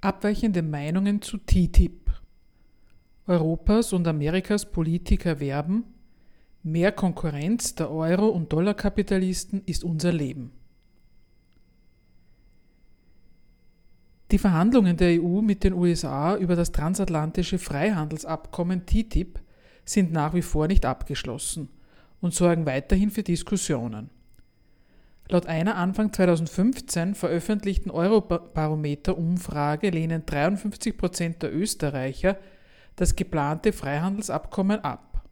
Abweichende Meinungen zu TTIP. Europas und Amerikas Politiker werben, mehr Konkurrenz der Euro- und Dollarkapitalisten ist unser Leben. Die Verhandlungen der EU mit den USA über das transatlantische Freihandelsabkommen TTIP sind nach wie vor nicht abgeschlossen und sorgen weiterhin für Diskussionen. Laut einer Anfang 2015 veröffentlichten Eurobarometer-Umfrage lehnen 53 Prozent der Österreicher das geplante Freihandelsabkommen ab.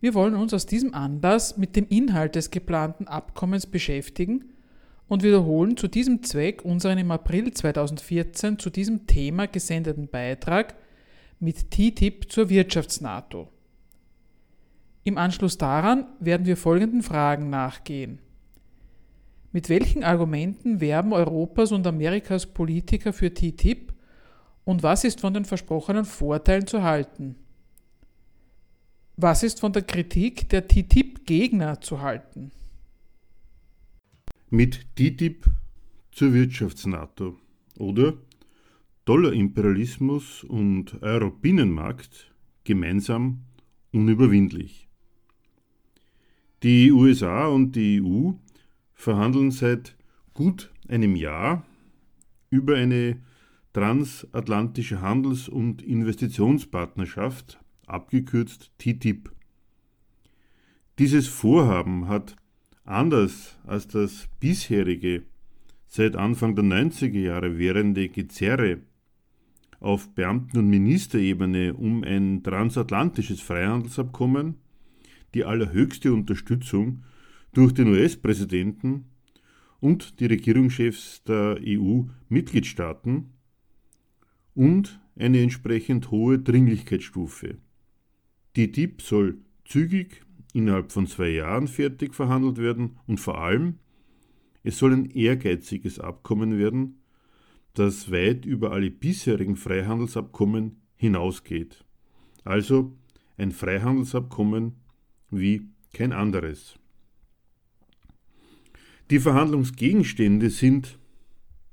Wir wollen uns aus diesem Anlass mit dem Inhalt des geplanten Abkommens beschäftigen und wiederholen zu diesem Zweck unseren im April 2014 zu diesem Thema gesendeten Beitrag mit TTIP zur Wirtschafts-NATO. Im Anschluss daran werden wir folgenden Fragen nachgehen. Mit welchen Argumenten werben Europas und Amerikas Politiker für TTIP und was ist von den versprochenen Vorteilen zu halten? Was ist von der Kritik der TTIP-Gegner zu halten? Mit TTIP zur Wirtschafts-NATO oder Dollarimperialismus und Euro-Binnenmarkt gemeinsam unüberwindlich. Die USA und die EU verhandeln seit gut einem Jahr über eine transatlantische Handels- und Investitionspartnerschaft, abgekürzt TTIP. Dieses Vorhaben hat anders als das bisherige, seit Anfang der 90er Jahre währende Gezerre auf Beamten- und Ministerebene um ein transatlantisches Freihandelsabkommen die allerhöchste Unterstützung durch den US-Präsidenten und die Regierungschefs der EU-Mitgliedstaaten und eine entsprechend hohe Dringlichkeitsstufe. Die TTIP soll zügig innerhalb von zwei Jahren fertig verhandelt werden und vor allem, es soll ein ehrgeiziges Abkommen werden, das weit über alle bisherigen Freihandelsabkommen hinausgeht. Also ein Freihandelsabkommen wie kein anderes. Die Verhandlungsgegenstände sind,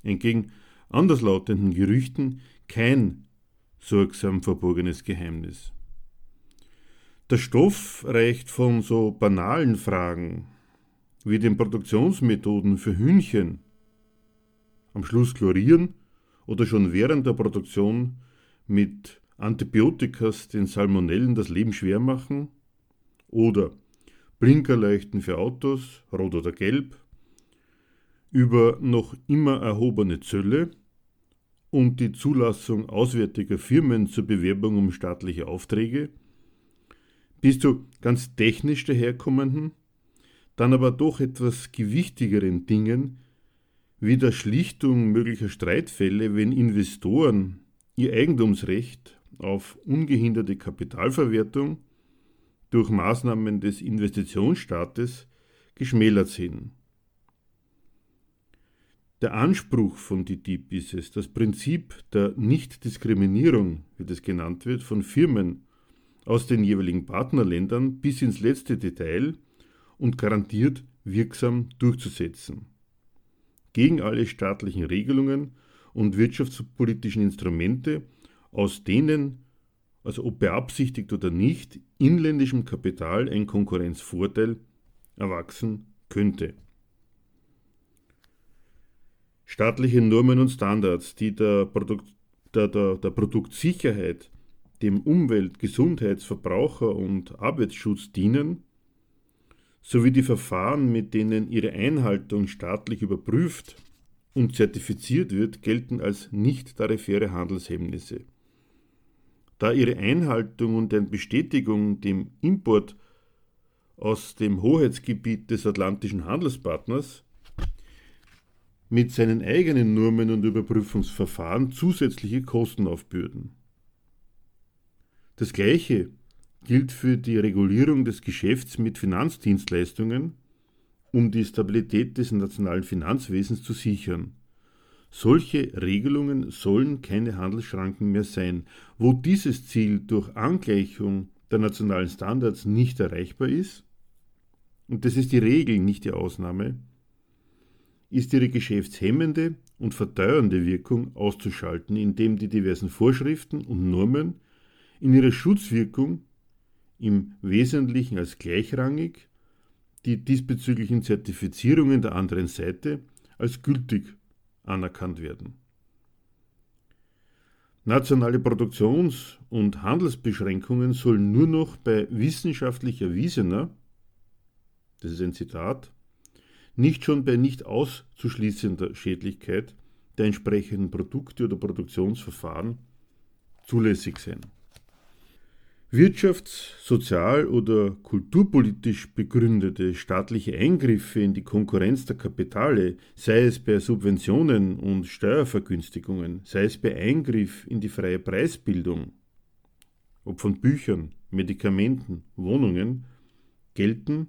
entgegen anderslautenden Gerüchten, kein sorgsam verborgenes Geheimnis. Der Stoff reicht von so banalen Fragen wie den Produktionsmethoden für Hühnchen, am Schluss chlorieren oder schon während der Produktion mit Antibiotikas den Salmonellen das Leben schwer machen, oder Blinkerleuchten für Autos, rot oder gelb, über noch immer erhobene Zölle und die Zulassung auswärtiger Firmen zur Bewerbung um staatliche Aufträge, bis zu ganz technisch daherkommenden, dann aber doch etwas gewichtigeren Dingen wie der Schlichtung möglicher Streitfälle, wenn Investoren ihr Eigentumsrecht auf ungehinderte Kapitalverwertung durch Maßnahmen des Investitionsstaates geschmälert sehen. Der Anspruch von TTIP ist es, das Prinzip der Nichtdiskriminierung, wie das genannt wird, von Firmen aus den jeweiligen Partnerländern bis ins letzte Detail und garantiert wirksam durchzusetzen. Gegen alle staatlichen Regelungen und wirtschaftspolitischen Instrumente, aus denen, also ob beabsichtigt oder nicht, inländischem Kapital ein Konkurrenzvorteil erwachsen könnte. Staatliche Normen und Standards, die der, Produkt, der, der, der Produktsicherheit, dem Umwelt-, Gesundheits-, Verbraucher- und Arbeitsschutz dienen, sowie die Verfahren, mit denen ihre Einhaltung staatlich überprüft und zertifiziert wird, gelten als nicht tarifäre Handelshemmnisse. Da ihre Einhaltung und deren Bestätigung dem Import aus dem Hoheitsgebiet des atlantischen Handelspartners mit seinen eigenen Normen und Überprüfungsverfahren zusätzliche Kosten aufbürden. Das Gleiche gilt für die Regulierung des Geschäfts mit Finanzdienstleistungen, um die Stabilität des nationalen Finanzwesens zu sichern. Solche Regelungen sollen keine Handelsschranken mehr sein. Wo dieses Ziel durch Angleichung der nationalen Standards nicht erreichbar ist, und das ist die Regel, nicht die Ausnahme, ist ihre geschäftshemmende und verteuernde Wirkung auszuschalten, indem die diversen Vorschriften und Normen in ihrer Schutzwirkung im Wesentlichen als gleichrangig, die diesbezüglichen Zertifizierungen der anderen Seite als gültig anerkannt werden. Nationale Produktions- und Handelsbeschränkungen sollen nur noch bei wissenschaftlich erwiesener, das ist ein Zitat, nicht schon bei nicht auszuschließender Schädlichkeit der entsprechenden Produkte oder Produktionsverfahren zulässig sein. Wirtschafts-, sozial- oder kulturpolitisch begründete staatliche Eingriffe in die Konkurrenz der Kapitale, sei es bei Subventionen und Steuervergünstigungen, sei es bei Eingriff in die freie Preisbildung, ob von Büchern, Medikamenten, Wohnungen, gelten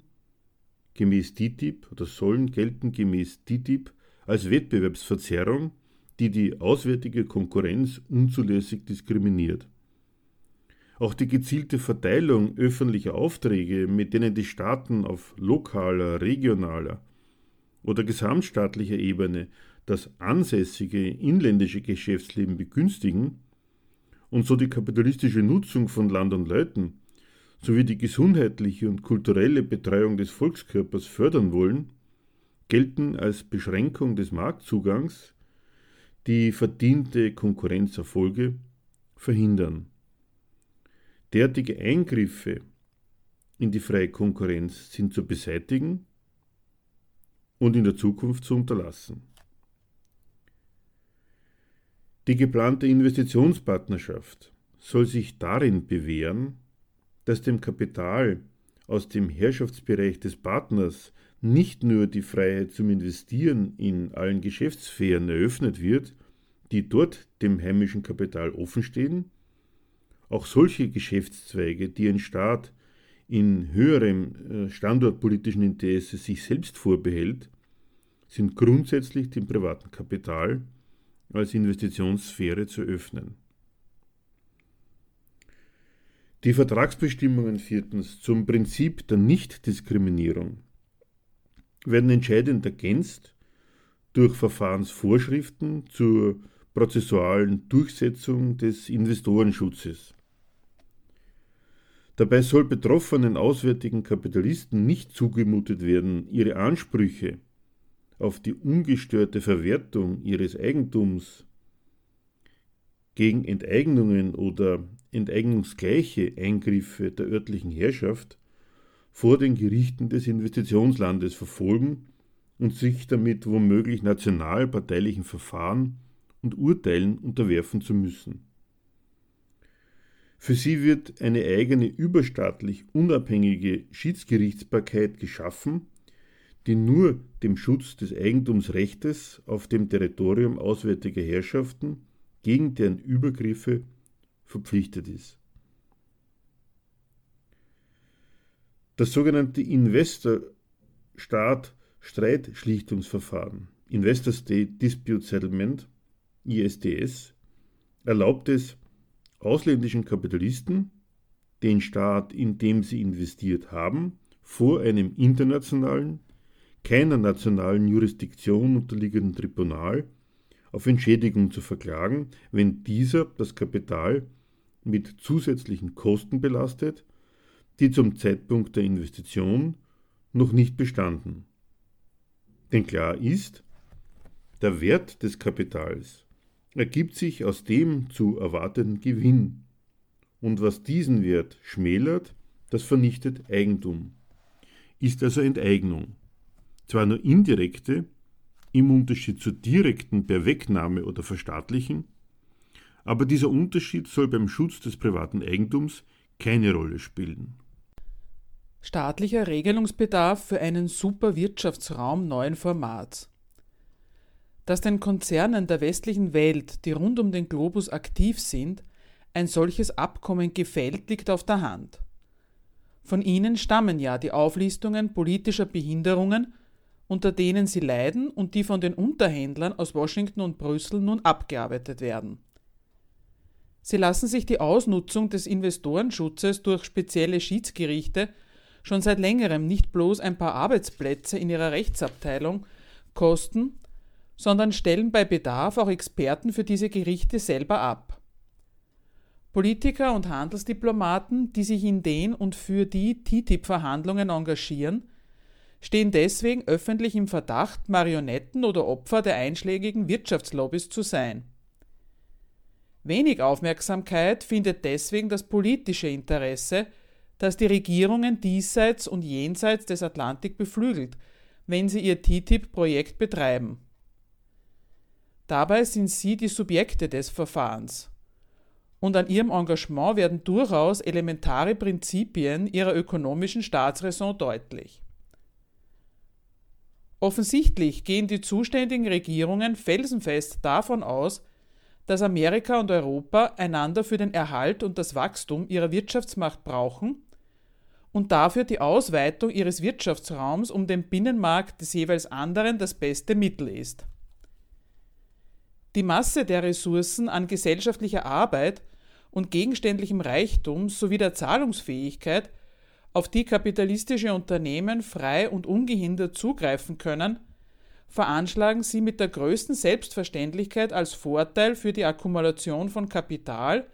gemäß TTIP oder sollen gelten gemäß TTIP als Wettbewerbsverzerrung, die die auswärtige Konkurrenz unzulässig diskriminiert. Auch die gezielte Verteilung öffentlicher Aufträge, mit denen die Staaten auf lokaler, regionaler oder gesamtstaatlicher Ebene das ansässige inländische Geschäftsleben begünstigen und so die kapitalistische Nutzung von Land und Leuten sowie die gesundheitliche und kulturelle Betreuung des Volkskörpers fördern wollen, gelten als Beschränkung des Marktzugangs, die verdiente Konkurrenzerfolge verhindern. Derartige Eingriffe in die freie Konkurrenz sind zu beseitigen und in der Zukunft zu unterlassen. Die geplante Investitionspartnerschaft soll sich darin bewähren, dass dem Kapital aus dem Herrschaftsbereich des Partners nicht nur die Freiheit zum Investieren in allen Geschäftssphären eröffnet wird, die dort dem heimischen Kapital offenstehen, auch solche Geschäftszweige, die ein Staat in höherem äh, standortpolitischen Interesse sich selbst vorbehält, sind grundsätzlich dem privaten Kapital als Investitionssphäre zu öffnen. Die Vertragsbestimmungen viertens zum Prinzip der Nichtdiskriminierung werden entscheidend ergänzt durch Verfahrensvorschriften zur prozessualen Durchsetzung des Investorenschutzes. Dabei soll betroffenen auswärtigen Kapitalisten nicht zugemutet werden, ihre Ansprüche auf die ungestörte Verwertung ihres Eigentums gegen Enteignungen oder enteignungsgleiche Eingriffe der örtlichen Herrschaft vor den Gerichten des Investitionslandes verfolgen und sich damit womöglich nationalparteilichen Verfahren und Urteilen unterwerfen zu müssen. Für sie wird eine eigene überstaatlich unabhängige Schiedsgerichtsbarkeit geschaffen, die nur dem Schutz des Eigentumsrechtes auf dem Territorium auswärtiger Herrschaften gegen deren Übergriffe verpflichtet ist. Das sogenannte Investor-Staat-Streitschlichtungsverfahren, Investor State Dispute Settlement, ISDS, erlaubt es ausländischen Kapitalisten, den Staat, in dem sie investiert haben, vor einem internationalen, keiner nationalen Jurisdiktion unterliegenden Tribunal auf Entschädigung zu verklagen, wenn dieser das Kapital mit zusätzlichen Kosten belastet, die zum Zeitpunkt der Investition noch nicht bestanden. Denn klar ist, der Wert des Kapitals ergibt sich aus dem zu erwartenden Gewinn. Und was diesen Wert schmälert, das vernichtet Eigentum, ist also Enteignung. Zwar nur indirekte, im Unterschied zur direkten per Wegnahme oder Verstaatlichen, aber dieser Unterschied soll beim Schutz des privaten Eigentums keine Rolle spielen. Staatlicher Regelungsbedarf für einen Superwirtschaftsraum neuen Formats. dass den Konzernen der westlichen Welt, die rund um den Globus aktiv sind, ein solches Abkommen gefällt, liegt auf der Hand. Von ihnen stammen ja die Auflistungen politischer Behinderungen, unter denen sie leiden und die von den Unterhändlern aus Washington und Brüssel nun abgearbeitet werden. Sie lassen sich die Ausnutzung des Investorenschutzes durch spezielle Schiedsgerichte schon seit längerem nicht bloß ein paar Arbeitsplätze in ihrer Rechtsabteilung kosten, sondern stellen bei Bedarf auch Experten für diese Gerichte selber ab. Politiker und Handelsdiplomaten, die sich in den und für die TTIP-Verhandlungen engagieren, stehen deswegen öffentlich im Verdacht, Marionetten oder Opfer der einschlägigen Wirtschaftslobbys zu sein. Wenig Aufmerksamkeit findet deswegen das politische Interesse, das die Regierungen diesseits und jenseits des Atlantik beflügelt, wenn sie ihr TTIP-Projekt betreiben. Dabei sind sie die Subjekte des Verfahrens. Und an ihrem Engagement werden durchaus elementare Prinzipien ihrer ökonomischen Staatsräson deutlich. Offensichtlich gehen die zuständigen Regierungen felsenfest davon aus, dass Amerika und Europa einander für den Erhalt und das Wachstum ihrer Wirtschaftsmacht brauchen und dafür die Ausweitung ihres Wirtschaftsraums um den Binnenmarkt des jeweils anderen das beste Mittel ist. Die Masse der Ressourcen an gesellschaftlicher Arbeit und gegenständlichem Reichtum sowie der Zahlungsfähigkeit, auf die kapitalistische Unternehmen frei und ungehindert zugreifen können, veranschlagen sie mit der größten Selbstverständlichkeit als Vorteil für die Akkumulation von Kapital,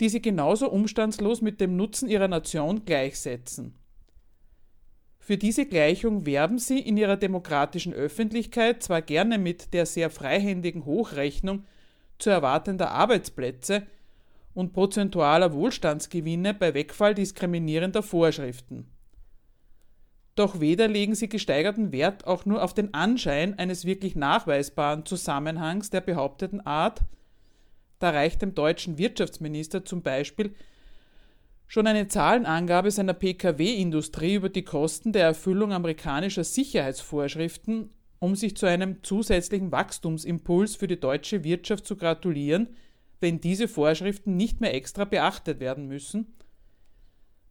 die sie genauso umstandslos mit dem Nutzen ihrer Nation gleichsetzen. Für diese Gleichung werben sie in ihrer demokratischen Öffentlichkeit zwar gerne mit der sehr freihändigen Hochrechnung zu erwartender Arbeitsplätze und prozentualer Wohlstandsgewinne bei Wegfall diskriminierender Vorschriften. Doch weder legen sie gesteigerten Wert auch nur auf den Anschein eines wirklich nachweisbaren Zusammenhangs der behaupteten Art, da reicht dem deutschen Wirtschaftsminister zum Beispiel Schon eine Zahlenangabe seiner Pkw-Industrie über die Kosten der Erfüllung amerikanischer Sicherheitsvorschriften, um sich zu einem zusätzlichen Wachstumsimpuls für die deutsche Wirtschaft zu gratulieren, wenn diese Vorschriften nicht mehr extra beachtet werden müssen,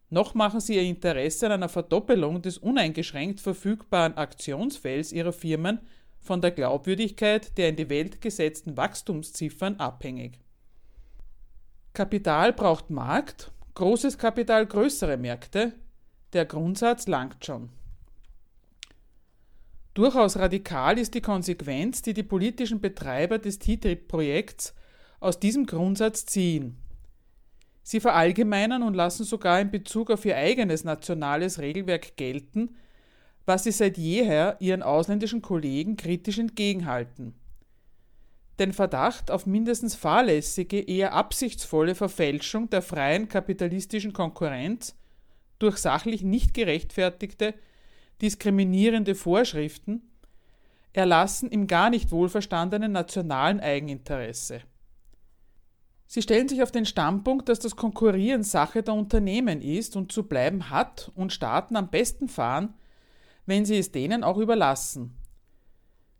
noch machen sie ihr Interesse an einer Verdoppelung des uneingeschränkt verfügbaren Aktionsfelds ihrer Firmen von der Glaubwürdigkeit der in die Welt gesetzten Wachstumsziffern abhängig. Kapital braucht Markt Großes Kapital, größere Märkte. Der Grundsatz langt schon. Durchaus radikal ist die Konsequenz, die die politischen Betreiber des TTIP-Projekts aus diesem Grundsatz ziehen. Sie verallgemeinern und lassen sogar in Bezug auf ihr eigenes nationales Regelwerk gelten, was sie seit jeher ihren ausländischen Kollegen kritisch entgegenhalten den Verdacht auf mindestens fahrlässige, eher absichtsvolle Verfälschung der freien kapitalistischen Konkurrenz durch sachlich nicht gerechtfertigte, diskriminierende Vorschriften erlassen im gar nicht wohlverstandenen nationalen Eigeninteresse. Sie stellen sich auf den Standpunkt, dass das Konkurrieren Sache der Unternehmen ist und zu bleiben hat und Staaten am besten fahren, wenn sie es denen auch überlassen,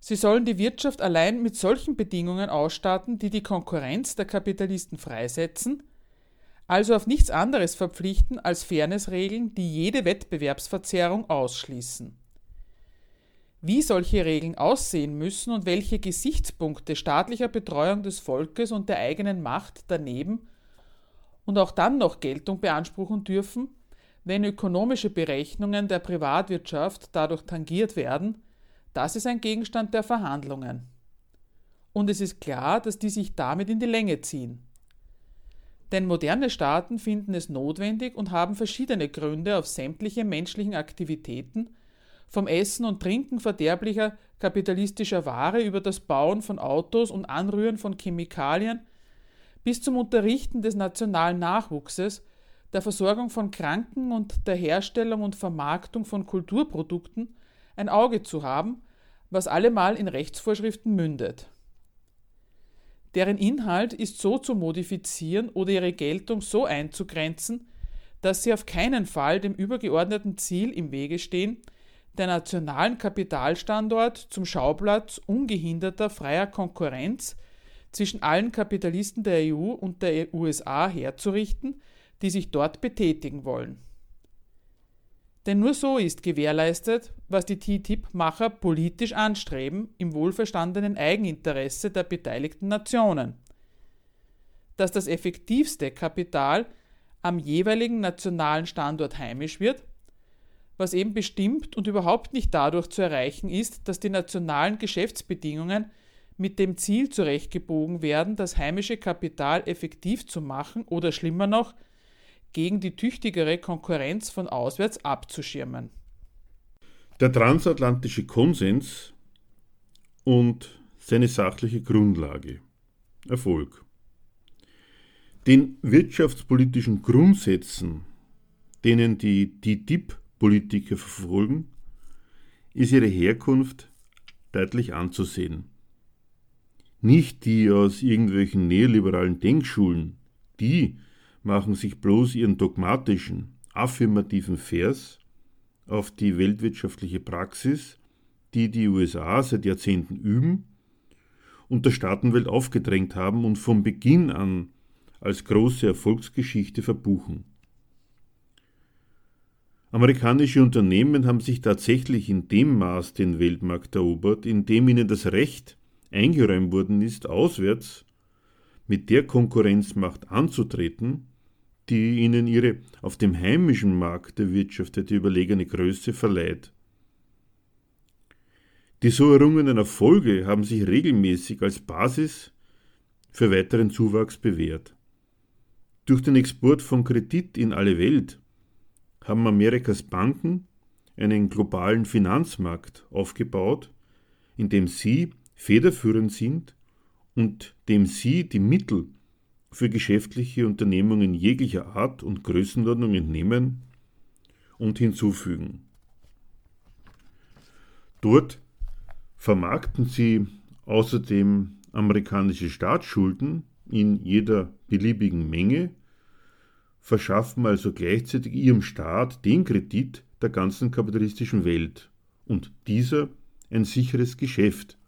Sie sollen die Wirtschaft allein mit solchen Bedingungen ausstatten, die die Konkurrenz der Kapitalisten freisetzen, also auf nichts anderes verpflichten als Fairnessregeln, die jede Wettbewerbsverzerrung ausschließen. Wie solche Regeln aussehen müssen und welche Gesichtspunkte staatlicher Betreuung des Volkes und der eigenen Macht daneben und auch dann noch Geltung beanspruchen dürfen, wenn ökonomische Berechnungen der Privatwirtschaft dadurch tangiert werden, das ist ein Gegenstand der Verhandlungen. Und es ist klar, dass die sich damit in die Länge ziehen. Denn moderne Staaten finden es notwendig und haben verschiedene Gründe auf sämtliche menschlichen Aktivitäten, vom Essen und Trinken verderblicher kapitalistischer Ware über das Bauen von Autos und Anrühren von Chemikalien bis zum Unterrichten des nationalen Nachwuchses, der Versorgung von Kranken und der Herstellung und Vermarktung von Kulturprodukten ein Auge zu haben was allemal in Rechtsvorschriften mündet. Deren Inhalt ist so zu modifizieren oder ihre Geltung so einzugrenzen, dass sie auf keinen Fall dem übergeordneten Ziel im Wege stehen, der nationalen Kapitalstandort zum Schauplatz ungehinderter freier Konkurrenz zwischen allen Kapitalisten der EU und der USA herzurichten, die sich dort betätigen wollen. Denn nur so ist gewährleistet, was die TTIP-Macher politisch anstreben, im wohlverstandenen Eigeninteresse der beteiligten Nationen. Dass das effektivste Kapital am jeweiligen nationalen Standort heimisch wird, was eben bestimmt und überhaupt nicht dadurch zu erreichen ist, dass die nationalen Geschäftsbedingungen mit dem Ziel zurechtgebogen werden, das heimische Kapital effektiv zu machen oder schlimmer noch, gegen die tüchtigere Konkurrenz von auswärts abzuschirmen. Der transatlantische Konsens und seine sachliche Grundlage. Erfolg. Den wirtschaftspolitischen Grundsätzen, denen die TTIP-Politiker verfolgen, ist ihre Herkunft deutlich anzusehen. Nicht die aus irgendwelchen neoliberalen Denkschulen, die machen sich bloß ihren dogmatischen, affirmativen Vers auf die weltwirtschaftliche Praxis, die die USA seit Jahrzehnten üben und der Staatenwelt aufgedrängt haben und von Beginn an als große Erfolgsgeschichte verbuchen. Amerikanische Unternehmen haben sich tatsächlich in dem Maß den Weltmarkt erobert, in dem ihnen das Recht eingeräumt worden ist, auswärts mit der Konkurrenzmacht anzutreten, die ihnen ihre auf dem heimischen Markt erwirtschaftete überlegene Größe verleiht. Die so errungenen Erfolge haben sich regelmäßig als Basis für weiteren Zuwachs bewährt. Durch den Export von Kredit in alle Welt haben Amerikas Banken einen globalen Finanzmarkt aufgebaut, in dem sie federführend sind und dem sie die Mittel für geschäftliche Unternehmungen jeglicher Art und Größenordnung entnehmen und hinzufügen. Dort vermarkten sie außerdem amerikanische Staatsschulden in jeder beliebigen Menge, verschaffen also gleichzeitig ihrem Staat den Kredit der ganzen kapitalistischen Welt und dieser ein sicheres Geschäft,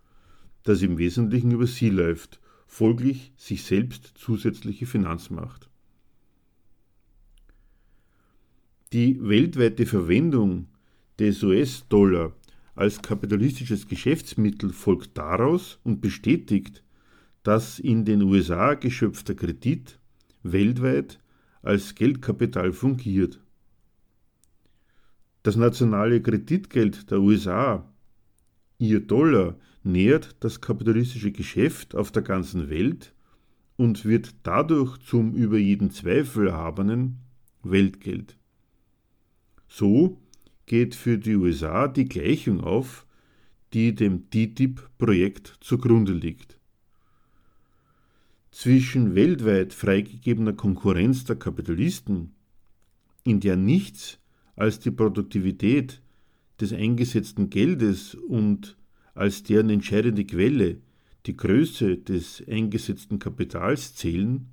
das im Wesentlichen über sie läuft folglich sich selbst zusätzliche Finanzmacht. Die weltweite Verwendung des US-Dollar als kapitalistisches Geschäftsmittel folgt daraus und bestätigt, dass in den USA geschöpfter Kredit weltweit als Geldkapital fungiert. Das nationale Kreditgeld der USA, ihr Dollar, nährt das kapitalistische Geschäft auf der ganzen Welt und wird dadurch zum über jeden Zweifel erhabenen Weltgeld. So geht für die USA die Gleichung auf, die dem TTIP-Projekt zugrunde liegt. Zwischen weltweit freigegebener Konkurrenz der Kapitalisten, in der nichts als die Produktivität des eingesetzten Geldes und als deren entscheidende Quelle die Größe des eingesetzten Kapitals zählen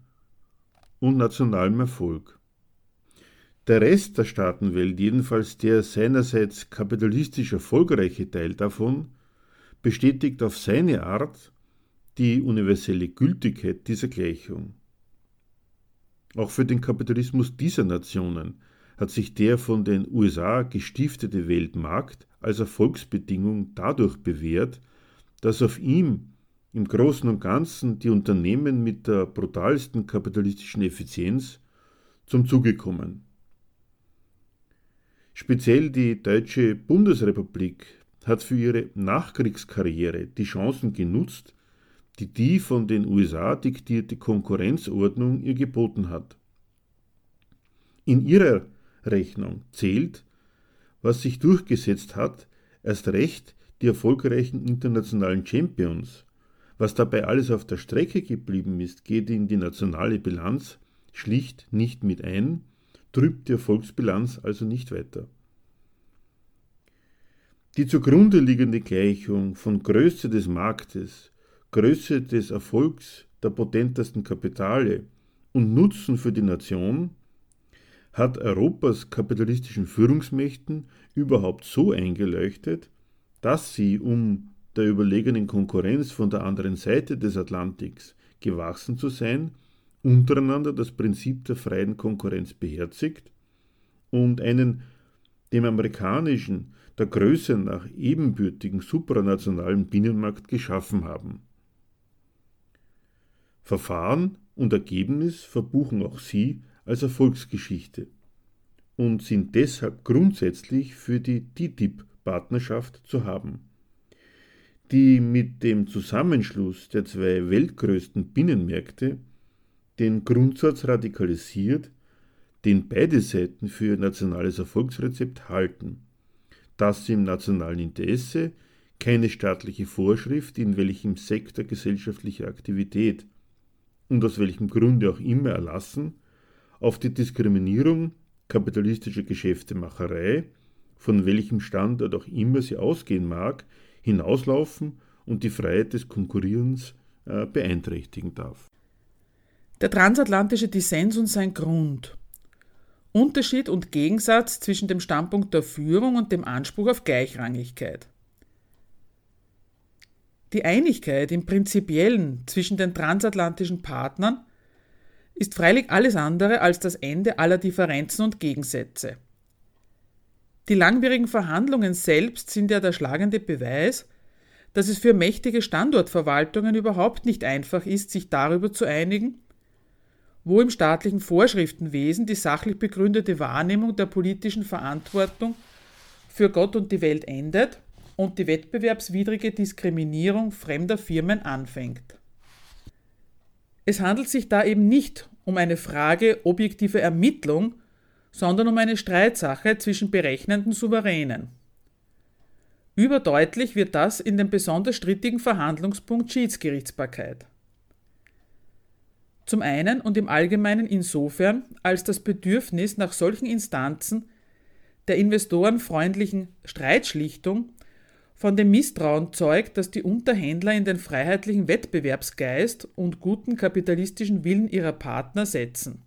und nationalem Erfolg. Der Rest der Staatenwelt, jedenfalls der seinerseits kapitalistisch erfolgreiche Teil davon, bestätigt auf seine Art die universelle Gültigkeit dieser Gleichung. Auch für den Kapitalismus dieser Nationen hat sich der von den USA gestiftete Weltmarkt als Erfolgsbedingung dadurch bewährt, dass auf ihm im Großen und Ganzen die Unternehmen mit der brutalsten kapitalistischen Effizienz zum Zuge kommen. Speziell die Deutsche Bundesrepublik hat für ihre Nachkriegskarriere die Chancen genutzt, die die von den USA diktierte Konkurrenzordnung ihr geboten hat. In ihrer Rechnung zählt, was sich durchgesetzt hat, erst recht die erfolgreichen internationalen Champions. Was dabei alles auf der Strecke geblieben ist, geht in die nationale Bilanz schlicht nicht mit ein, trübt die Erfolgsbilanz also nicht weiter. Die zugrunde liegende Gleichung von Größe des Marktes, Größe des Erfolgs der potentesten Kapitale und Nutzen für die Nation hat Europas kapitalistischen Führungsmächten überhaupt so eingeleuchtet, dass sie, um der überlegenen Konkurrenz von der anderen Seite des Atlantiks gewachsen zu sein, untereinander das Prinzip der freien Konkurrenz beherzigt und einen dem amerikanischen der Größe nach ebenbürtigen supranationalen Binnenmarkt geschaffen haben. Verfahren und Ergebnis verbuchen auch sie als Erfolgsgeschichte und sind deshalb grundsätzlich für die TTIP-Partnerschaft zu haben, die mit dem Zusammenschluss der zwei weltgrößten Binnenmärkte den Grundsatz radikalisiert, den beide Seiten für nationales Erfolgsrezept halten, dass im nationalen Interesse keine staatliche Vorschrift in welchem Sektor gesellschaftlicher Aktivität und aus welchem Grunde auch immer erlassen, auf die Diskriminierung kapitalistischer Geschäftemacherei, von welchem Standort auch immer sie ausgehen mag, hinauslaufen und die Freiheit des Konkurrierens äh, beeinträchtigen darf. Der transatlantische Dissens und sein Grund. Unterschied und Gegensatz zwischen dem Standpunkt der Führung und dem Anspruch auf Gleichrangigkeit. Die Einigkeit im Prinzipiellen zwischen den transatlantischen Partnern ist freilich alles andere als das Ende aller Differenzen und Gegensätze. Die langwierigen Verhandlungen selbst sind ja der schlagende Beweis, dass es für mächtige Standortverwaltungen überhaupt nicht einfach ist, sich darüber zu einigen, wo im staatlichen Vorschriftenwesen die sachlich begründete Wahrnehmung der politischen Verantwortung für Gott und die Welt endet und die wettbewerbswidrige Diskriminierung fremder Firmen anfängt. Es handelt sich da eben nicht um eine Frage objektiver Ermittlung, sondern um eine Streitsache zwischen berechnenden Souveränen. Überdeutlich wird das in dem besonders strittigen Verhandlungspunkt Schiedsgerichtsbarkeit. Zum einen und im Allgemeinen insofern, als das Bedürfnis nach solchen Instanzen der investorenfreundlichen Streitschlichtung von dem Misstrauen zeugt, dass die Unterhändler in den freiheitlichen Wettbewerbsgeist und guten kapitalistischen Willen ihrer Partner setzen.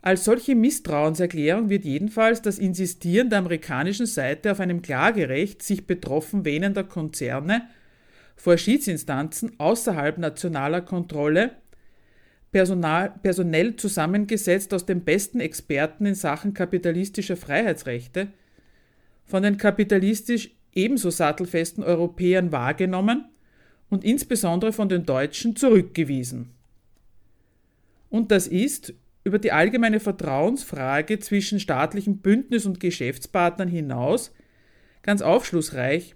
Als solche Misstrauenserklärung wird jedenfalls das Insistieren der amerikanischen Seite auf einem Klagerecht sich betroffen wähnender Konzerne vor Schiedsinstanzen außerhalb nationaler Kontrolle Personal, personell zusammengesetzt aus den besten Experten in Sachen kapitalistischer Freiheitsrechte, von den kapitalistisch ebenso sattelfesten Europäern wahrgenommen und insbesondere von den Deutschen zurückgewiesen. Und das ist über die allgemeine Vertrauensfrage zwischen staatlichem Bündnis und Geschäftspartnern hinaus ganz aufschlussreich,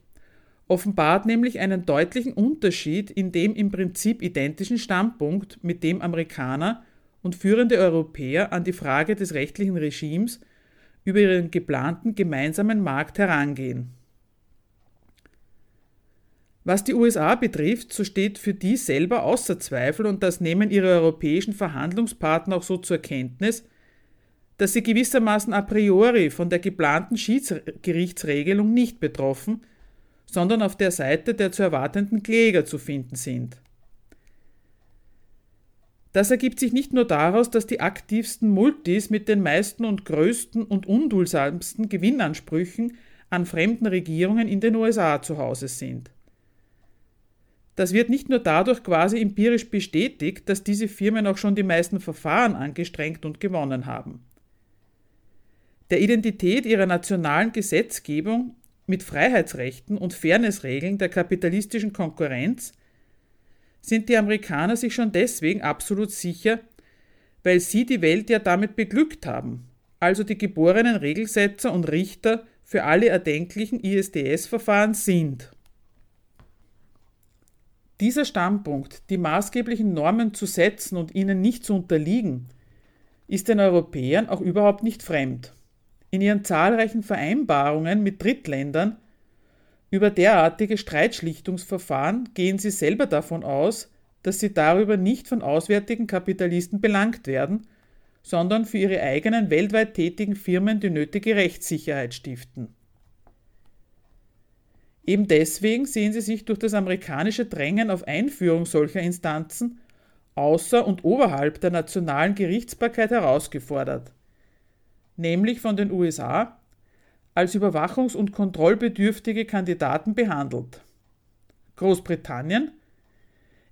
offenbart nämlich einen deutlichen Unterschied in dem im Prinzip identischen Standpunkt, mit dem Amerikaner und führende Europäer an die Frage des rechtlichen Regimes über ihren geplanten gemeinsamen Markt herangehen. Was die USA betrifft, so steht für die selber außer Zweifel, und das nehmen ihre europäischen Verhandlungspartner auch so zur Kenntnis, dass sie gewissermaßen a priori von der geplanten Schiedsgerichtsregelung nicht betroffen, sondern auf der Seite der zu erwartenden Kläger zu finden sind. Das ergibt sich nicht nur daraus, dass die aktivsten Multis mit den meisten und größten und undulsamsten Gewinnansprüchen an fremden Regierungen in den USA zu Hause sind. Das wird nicht nur dadurch quasi empirisch bestätigt, dass diese Firmen auch schon die meisten Verfahren angestrengt und gewonnen haben. Der Identität ihrer nationalen Gesetzgebung mit Freiheitsrechten und Fairnessregeln der kapitalistischen Konkurrenz sind die Amerikaner sich schon deswegen absolut sicher, weil sie die Welt ja damit beglückt haben, also die geborenen Regelsetzer und Richter für alle erdenklichen ISDS-Verfahren sind. Dieser Standpunkt, die maßgeblichen Normen zu setzen und ihnen nicht zu unterliegen, ist den Europäern auch überhaupt nicht fremd. In ihren zahlreichen Vereinbarungen mit Drittländern über derartige Streitschlichtungsverfahren gehen sie selber davon aus, dass sie darüber nicht von auswärtigen Kapitalisten belangt werden, sondern für ihre eigenen weltweit tätigen Firmen die nötige Rechtssicherheit stiften. Eben deswegen sehen sie sich durch das amerikanische Drängen auf Einführung solcher Instanzen außer und oberhalb der nationalen Gerichtsbarkeit herausgefordert. nämlich von den USA, als überwachungs- und kontrollbedürftige Kandidaten behandelt. Großbritannien,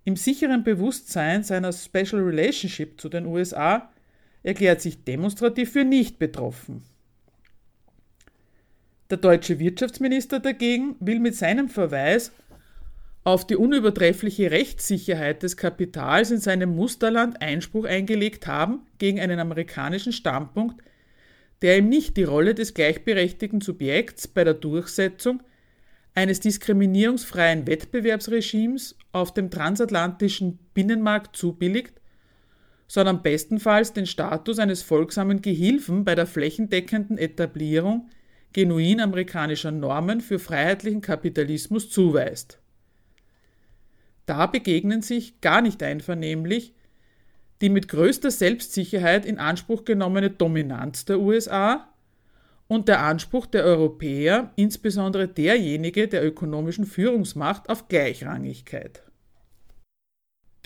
im sicheren Bewusstsein seiner Special Relationship zu den USA, erklärt sich demonstrativ für nicht betroffen. Der deutsche Wirtschaftsminister dagegen will mit seinem Verweis auf die unübertreffliche Rechtssicherheit des Kapitals in seinem Musterland Einspruch eingelegt haben gegen einen amerikanischen Standpunkt, der ihm nicht die Rolle des gleichberechtigten Subjekts bei der Durchsetzung eines diskriminierungsfreien Wettbewerbsregimes auf dem transatlantischen Binnenmarkt zubilligt, sondern bestenfalls den Status eines folgsamen Gehilfen bei der flächendeckenden Etablierung genuin amerikanischer Normen für freiheitlichen Kapitalismus zuweist. Da begegnen sich gar nicht einvernehmlich die mit größter Selbstsicherheit in Anspruch genommene Dominanz der USA und der Anspruch der Europäer, insbesondere derjenige der ökonomischen Führungsmacht, auf Gleichrangigkeit.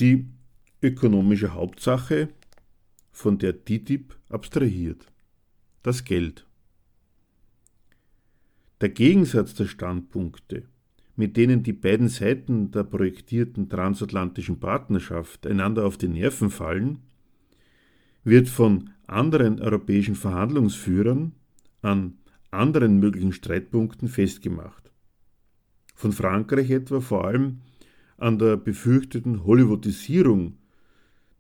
Die ökonomische Hauptsache, von der TTIP abstrahiert. Das Geld. Der Gegensatz der Standpunkte mit denen die beiden Seiten der projektierten transatlantischen Partnerschaft einander auf die Nerven fallen, wird von anderen europäischen Verhandlungsführern an anderen möglichen Streitpunkten festgemacht. Von Frankreich etwa vor allem an der befürchteten Hollywoodisierung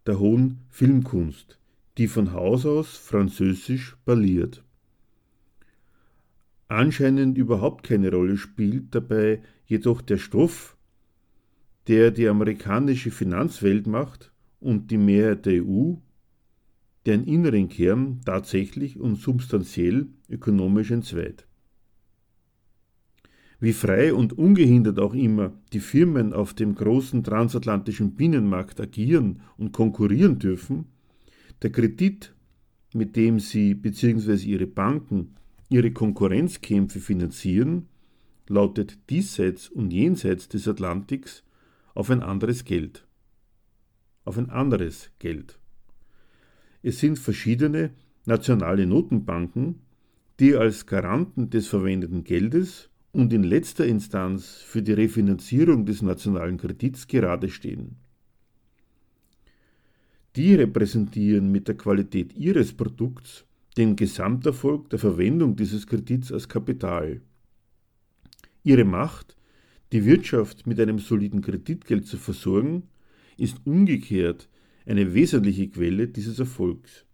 der hohen Filmkunst, die von Haus aus französisch parliert. Anscheinend überhaupt keine Rolle spielt dabei jedoch der Stoff, der die amerikanische Finanzwelt macht und die Mehrheit der EU, deren inneren Kern tatsächlich und substanziell ökonomisch entzweit. Wie frei und ungehindert auch immer die Firmen auf dem großen transatlantischen Binnenmarkt agieren und konkurrieren dürfen, der Kredit, mit dem sie bzw. ihre Banken ihre Konkurrenzkämpfe finanzieren, lautet diesseits und jenseits des Atlantiks auf ein anderes Geld. Auf ein anderes Geld. Es sind verschiedene nationale Notenbanken, die als Garanten des verwendeten Geldes und in letzter Instanz für die Refinanzierung des nationalen Kredits gerade stehen. Die repräsentieren mit der Qualität ihres Produkts den Gesamterfolg der Verwendung dieses Kredits als Kapital. Ihre Macht, die Wirtschaft mit einem soliden Kreditgeld zu versorgen, ist umgekehrt eine wesentliche Quelle dieses Erfolgs.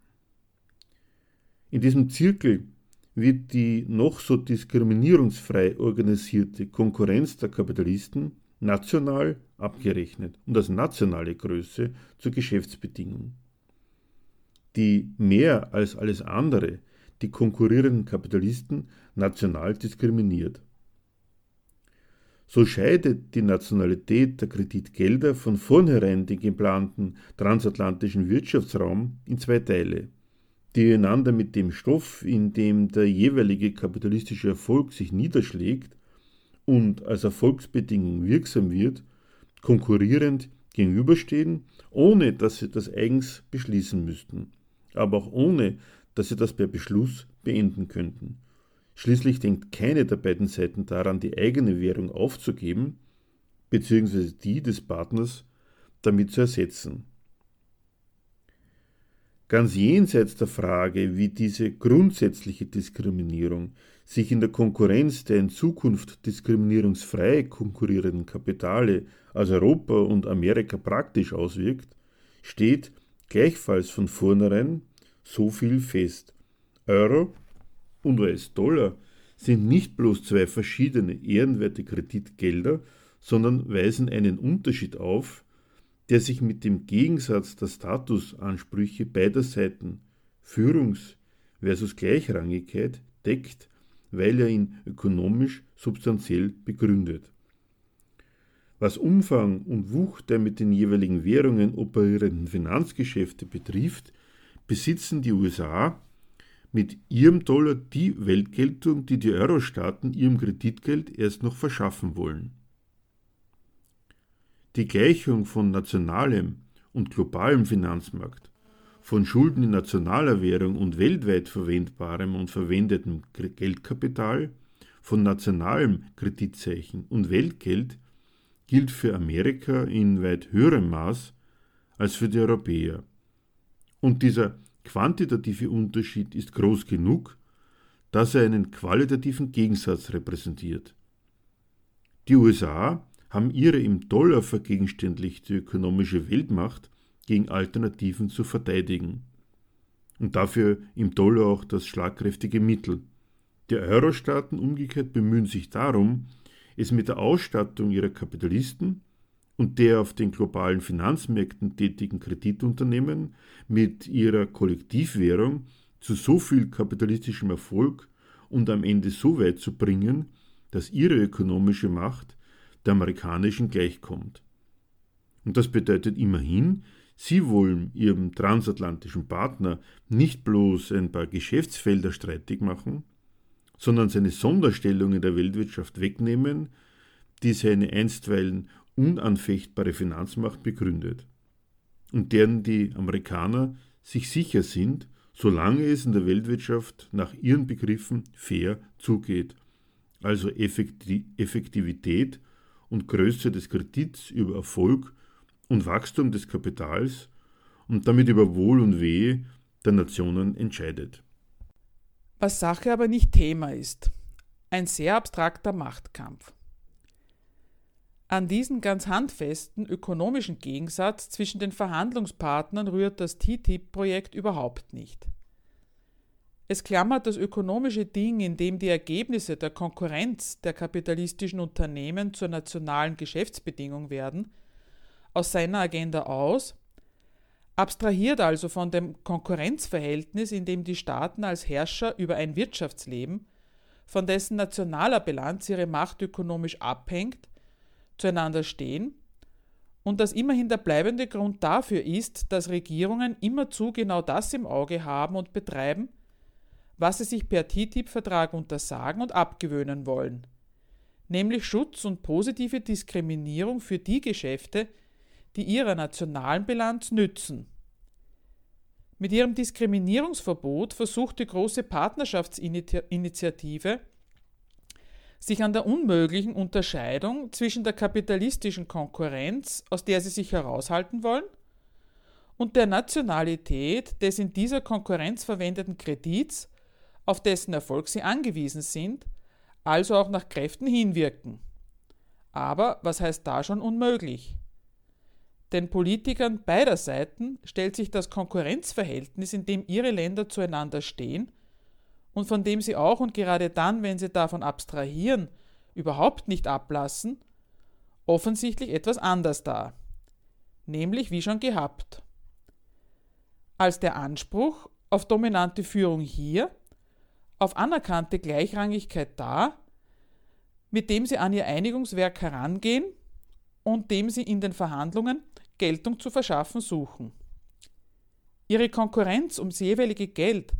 In diesem Zirkel wird die noch so diskriminierungsfrei organisierte Konkurrenz der Kapitalisten national abgerechnet und als nationale Größe zur Geschäftsbedingung. Die mehr als alles andere die konkurrierenden Kapitalisten national diskriminiert. So scheidet die Nationalität der Kreditgelder von vornherein den geplanten transatlantischen Wirtschaftsraum in zwei Teile, die einander mit dem Stoff, in dem der jeweilige kapitalistische Erfolg sich niederschlägt und als Erfolgsbedingung wirksam wird, konkurrierend gegenüberstehen, ohne dass sie das eigens beschließen müssten, aber auch ohne, dass sie das per Beschluss beenden könnten. Schließlich denkt keine der beiden Seiten daran, die eigene Währung aufzugeben, bzw. die des Partners damit zu ersetzen. Ganz jenseits der Frage, wie diese grundsätzliche Diskriminierung sich in der Konkurrenz der in Zukunft diskriminierungsfrei konkurrierenden Kapitale als Europa und Amerika praktisch auswirkt, steht gleichfalls von vornherein so viel fest. Euro und US-Dollar sind nicht bloß zwei verschiedene ehrenwerte Kreditgelder, sondern weisen einen Unterschied auf, der sich mit dem Gegensatz der Statusansprüche beider Seiten Führungs- versus Gleichrangigkeit deckt, weil er ihn ökonomisch substanziell begründet. Was Umfang und Wucht der mit den jeweiligen Währungen operierenden Finanzgeschäfte betrifft, besitzen die USA mit ihrem Dollar die Weltgeltung, die die Euro-Staaten ihrem Kreditgeld erst noch verschaffen wollen. Die Gleichung von nationalem und globalem Finanzmarkt, von Schulden in nationaler Währung und weltweit verwendbarem und verwendetem Geldkapital, von nationalem Kreditzeichen und Weltgeld gilt für Amerika in weit höherem Maß als für die Europäer. Und dieser quantitative Unterschied ist groß genug, dass er einen qualitativen Gegensatz repräsentiert. Die USA haben ihre im Dollar vergegenständlichte ökonomische Weltmacht gegen Alternativen zu verteidigen. Und dafür im Dollar auch das schlagkräftige Mittel. Die Euro-Staaten umgekehrt bemühen sich darum, es mit der Ausstattung ihrer Kapitalisten und der auf den globalen Finanzmärkten tätigen Kreditunternehmen mit ihrer Kollektivwährung zu so viel kapitalistischem Erfolg und am Ende so weit zu bringen, dass ihre ökonomische Macht der amerikanischen gleichkommt. Und das bedeutet immerhin, sie wollen ihrem transatlantischen Partner nicht bloß ein paar Geschäftsfelder streitig machen, sondern seine Sonderstellung in der Weltwirtschaft wegnehmen, die seine einstweilen unanfechtbare Finanzmacht begründet, und deren die Amerikaner sich sicher sind, solange es in der Weltwirtschaft nach ihren Begriffen fair zugeht, also Effektivität und Größe des Kredits über Erfolg und Wachstum des Kapitals und damit über Wohl und Wehe der Nationen entscheidet. Was Sache aber nicht Thema ist, ein sehr abstrakter Machtkampf. An diesen ganz handfesten ökonomischen Gegensatz zwischen den Verhandlungspartnern rührt das TTIP-Projekt überhaupt nicht. Es klammert das ökonomische Ding, in dem die Ergebnisse der Konkurrenz der kapitalistischen Unternehmen zur nationalen Geschäftsbedingung werden, aus seiner Agenda aus, abstrahiert also von dem Konkurrenzverhältnis, in dem die Staaten als Herrscher über ein Wirtschaftsleben, von dessen nationaler Bilanz ihre Macht ökonomisch abhängt, zueinander stehen und dass immerhin der bleibende Grund dafür ist, dass Regierungen immerzu genau das im Auge haben und betreiben, was sie sich per TTIP-Vertrag untersagen und abgewöhnen wollen, nämlich Schutz und positive Diskriminierung für die Geschäfte, die ihrer nationalen Bilanz nützen. Mit ihrem Diskriminierungsverbot versucht die große Partnerschaftsinitiative sich an der unmöglichen Unterscheidung zwischen der kapitalistischen Konkurrenz, aus der sie sich heraushalten wollen, und der Nationalität des in dieser Konkurrenz verwendeten Kredits, auf dessen Erfolg sie angewiesen sind, also auch nach Kräften hinwirken. Aber was heißt da schon unmöglich? Den Politikern beider Seiten stellt sich das Konkurrenzverhältnis, in dem ihre Länder zueinander stehen, und von dem sie auch und gerade dann, wenn sie davon abstrahieren, überhaupt nicht ablassen, offensichtlich etwas anders dar, nämlich wie schon gehabt. Als der Anspruch auf dominante Führung hier, auf anerkannte Gleichrangigkeit da, mit dem sie an ihr Einigungswerk herangehen und dem sie in den Verhandlungen Geltung zu verschaffen suchen. Ihre Konkurrenz ums jeweilige Geld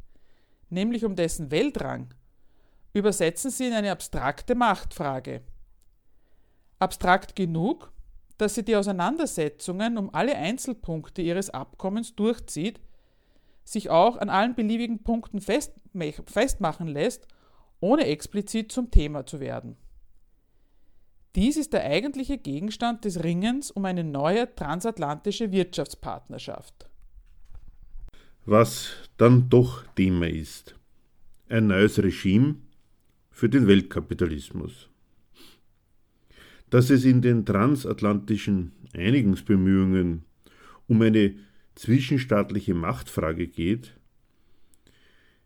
nämlich um dessen Weltrang, übersetzen sie in eine abstrakte Machtfrage. Abstrakt genug, dass sie die Auseinandersetzungen um alle Einzelpunkte ihres Abkommens durchzieht, sich auch an allen beliebigen Punkten festmachen lässt, ohne explizit zum Thema zu werden. Dies ist der eigentliche Gegenstand des Ringens um eine neue transatlantische Wirtschaftspartnerschaft was dann doch Thema ist. Ein neues Regime für den Weltkapitalismus. Dass es in den transatlantischen Einigungsbemühungen um eine zwischenstaatliche Machtfrage geht,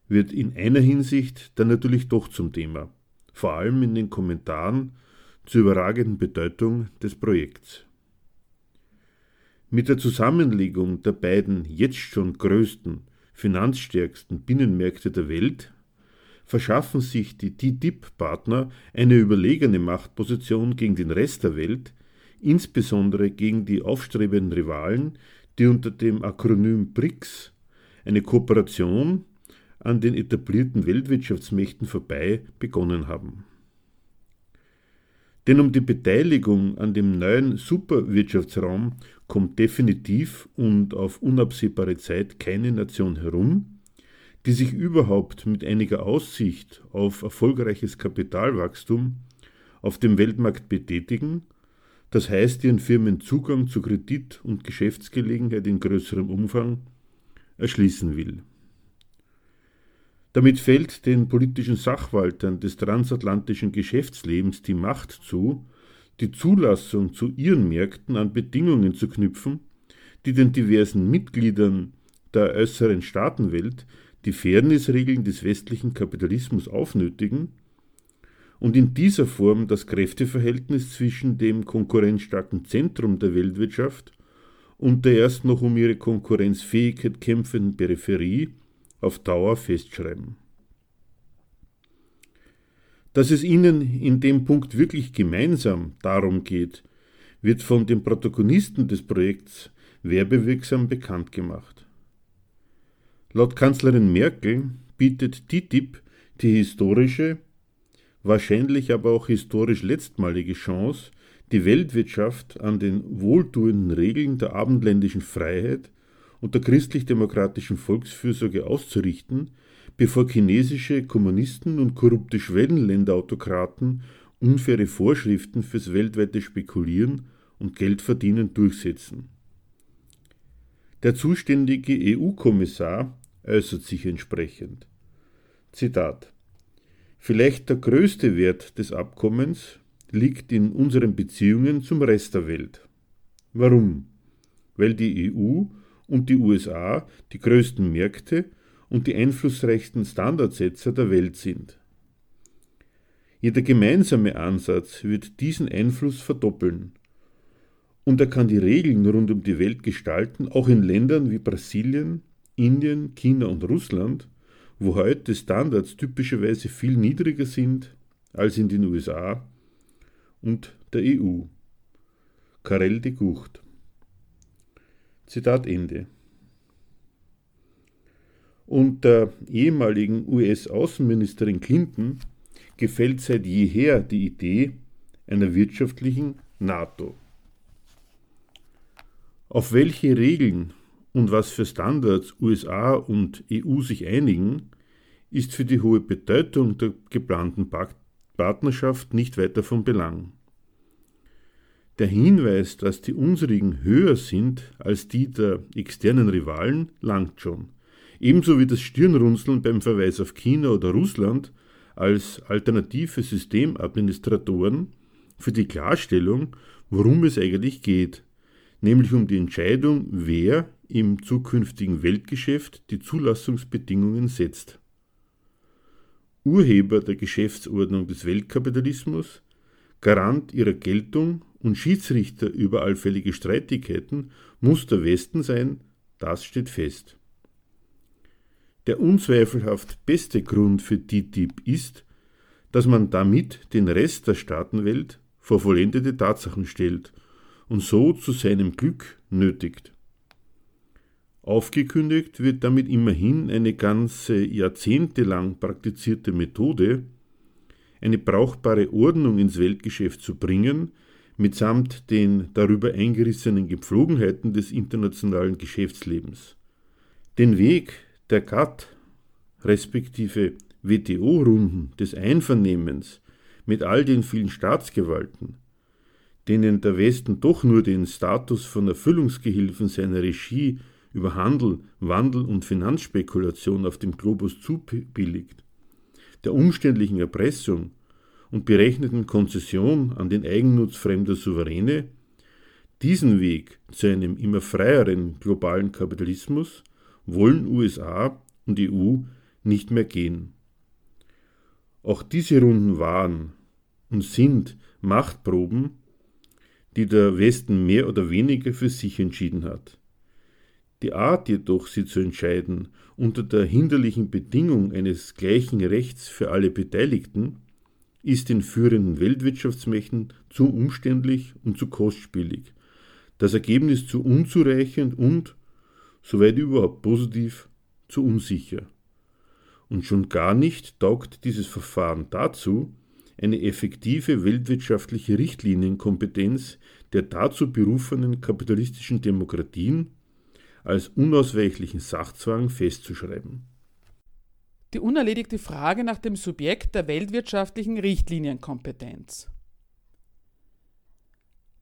wird in einer Hinsicht dann natürlich doch zum Thema, vor allem in den Kommentaren zur überragenden Bedeutung des Projekts. Mit der Zusammenlegung der beiden jetzt schon größten, finanzstärksten Binnenmärkte der Welt verschaffen sich die TTIP-Partner eine überlegene Machtposition gegen den Rest der Welt, insbesondere gegen die aufstrebenden Rivalen, die unter dem Akronym BRICS, eine Kooperation an den etablierten Weltwirtschaftsmächten vorbei, begonnen haben. Denn um die Beteiligung an dem neuen Superwirtschaftsraum kommt definitiv und auf unabsehbare Zeit keine Nation herum, die sich überhaupt mit einiger Aussicht auf erfolgreiches Kapitalwachstum auf dem Weltmarkt betätigen, das heißt ihren Firmen Zugang zu Kredit und Geschäftsgelegenheit in größerem Umfang erschließen will. Damit fällt den politischen Sachwaltern des transatlantischen Geschäftslebens die Macht zu, die Zulassung zu ihren Märkten an Bedingungen zu knüpfen, die den diversen Mitgliedern der äußeren Staatenwelt die Fairnessregeln des westlichen Kapitalismus aufnötigen und in dieser Form das Kräfteverhältnis zwischen dem konkurrenzstarken Zentrum der Weltwirtschaft und der erst noch um ihre Konkurrenzfähigkeit kämpfenden Peripherie auf Dauer festschreiben. Dass es ihnen in dem Punkt wirklich gemeinsam darum geht, wird von den Protagonisten des Projekts werbewirksam bekannt gemacht. Laut Kanzlerin Merkel bietet TTIP die historische, wahrscheinlich aber auch historisch letztmalige Chance, die Weltwirtschaft an den wohltuenden Regeln der abendländischen Freiheit und der christlich-demokratischen Volksfürsorge auszurichten, bevor chinesische Kommunisten und korrupte Schwellenländerautokraten unfaire Vorschriften fürs weltweite Spekulieren und Geldverdienen durchsetzen. Der zuständige EU-Kommissar äußert sich entsprechend. Zitat Vielleicht der größte Wert des Abkommens liegt in unseren Beziehungen zum Rest der Welt. Warum? Weil die EU und die USA die größten Märkte und die einflussreichsten Standardsetzer der Welt sind. Jeder gemeinsame Ansatz wird diesen Einfluss verdoppeln. Und er kann die Regeln rund um die Welt gestalten, auch in Ländern wie Brasilien, Indien, China und Russland, wo heute Standards typischerweise viel niedriger sind als in den USA und der EU. Karel de Gucht. Zitat Ende. Und der ehemaligen US-Außenministerin Clinton gefällt seit jeher die Idee einer wirtschaftlichen NATO. Auf welche Regeln und was für Standards USA und EU sich einigen, ist für die hohe Bedeutung der geplanten Partnerschaft nicht weiter von Belang. Der Hinweis, dass die unsrigen höher sind als die der externen Rivalen, langt schon ebenso wie das Stirnrunzeln beim Verweis auf China oder Russland als alternative Systemadministratoren für die Klarstellung, worum es eigentlich geht, nämlich um die Entscheidung, wer im zukünftigen Weltgeschäft die Zulassungsbedingungen setzt. Urheber der Geschäftsordnung des Weltkapitalismus, Garant ihrer Geltung und Schiedsrichter über allfällige Streitigkeiten muss der Westen sein, das steht fest. Der unzweifelhaft beste Grund für TTIP ist, dass man damit den Rest der Staatenwelt vor vollendete Tatsachen stellt und so zu seinem Glück nötigt. Aufgekündigt wird damit immerhin eine ganze jahrzehntelang praktizierte Methode, eine brauchbare Ordnung ins Weltgeschäft zu bringen, mitsamt den darüber eingerissenen Gepflogenheiten des internationalen Geschäftslebens. Den Weg der GATT respektive WTO-Runden des Einvernehmens mit all den vielen Staatsgewalten, denen der Westen doch nur den Status von Erfüllungsgehilfen seiner Regie über Handel, Wandel und Finanzspekulation auf dem Globus zubilligt, der umständlichen Erpressung und berechneten Konzession an den Eigennutz fremder Souveräne, diesen Weg zu einem immer freieren globalen Kapitalismus wollen USA und EU nicht mehr gehen. Auch diese Runden waren und sind Machtproben, die der Westen mehr oder weniger für sich entschieden hat. Die Art jedoch, sie zu entscheiden, unter der hinderlichen Bedingung eines gleichen Rechts für alle Beteiligten, ist den führenden Weltwirtschaftsmächten zu umständlich und zu kostspielig, das Ergebnis zu unzureichend und, soweit überhaupt positiv, zu unsicher. Und schon gar nicht taugt dieses Verfahren dazu, eine effektive weltwirtschaftliche Richtlinienkompetenz der dazu berufenen kapitalistischen Demokratien als unausweichlichen Sachzwang festzuschreiben. Die unerledigte Frage nach dem Subjekt der weltwirtschaftlichen Richtlinienkompetenz.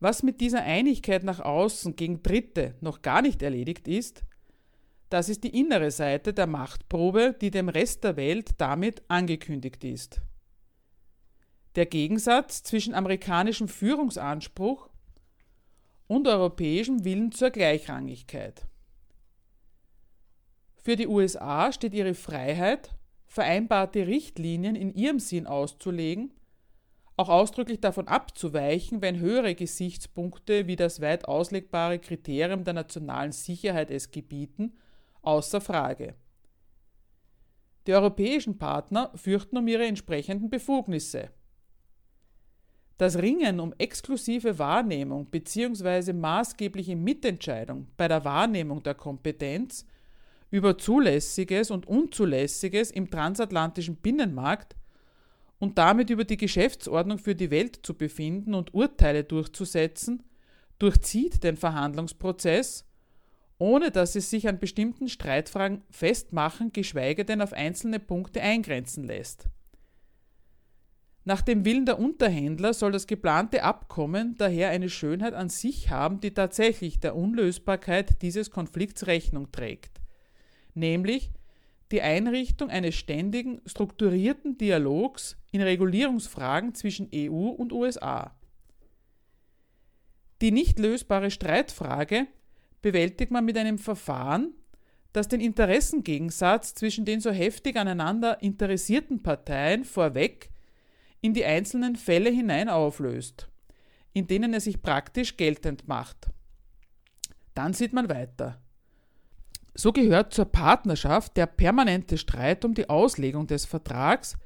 Was mit dieser Einigkeit nach außen gegen Dritte noch gar nicht erledigt ist, das ist die innere Seite der Machtprobe, die dem Rest der Welt damit angekündigt ist. Der Gegensatz zwischen amerikanischem Führungsanspruch und europäischem Willen zur Gleichrangigkeit. Für die USA steht ihre Freiheit, vereinbarte Richtlinien in ihrem Sinn auszulegen, auch ausdrücklich davon abzuweichen, wenn höhere Gesichtspunkte wie das weit auslegbare Kriterium der nationalen Sicherheit es gebieten, außer Frage. Die europäischen Partner fürchten um ihre entsprechenden Befugnisse. Das Ringen um exklusive Wahrnehmung bzw. maßgebliche Mitentscheidung bei der Wahrnehmung der Kompetenz über Zulässiges und Unzulässiges im transatlantischen Binnenmarkt und damit über die Geschäftsordnung für die Welt zu befinden und Urteile durchzusetzen, durchzieht den Verhandlungsprozess, ohne dass es sich an bestimmten Streitfragen festmachen, geschweige denn auf einzelne Punkte eingrenzen lässt. Nach dem Willen der Unterhändler soll das geplante Abkommen daher eine Schönheit an sich haben, die tatsächlich der Unlösbarkeit dieses Konflikts Rechnung trägt nämlich die Einrichtung eines ständigen, strukturierten Dialogs in Regulierungsfragen zwischen EU und USA. Die nicht lösbare Streitfrage bewältigt man mit einem Verfahren, das den Interessengegensatz zwischen den so heftig aneinander interessierten Parteien vorweg in die einzelnen Fälle hinein auflöst, in denen er sich praktisch geltend macht. Dann sieht man weiter. So gehört zur Partnerschaft der permanente Streit um die Auslegung des Vertrags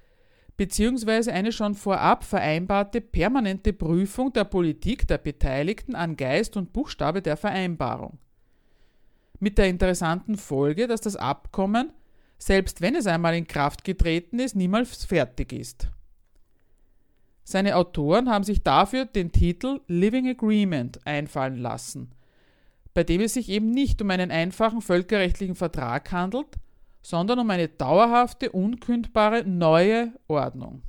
beziehungsweise eine schon vorab vereinbarte permanente Prüfung der Politik der Beteiligten an Geist und Buchstabe der Vereinbarung. Mit der interessanten Folge, dass das Abkommen, selbst wenn es einmal in Kraft getreten ist, niemals fertig ist. Seine Autoren haben sich dafür den Titel Living Agreement einfallen lassen – bei dem es sich eben nicht um einen einfachen völkerrechtlichen Vertrag handelt, sondern um eine dauerhafte, unkündbare neue Ordnung.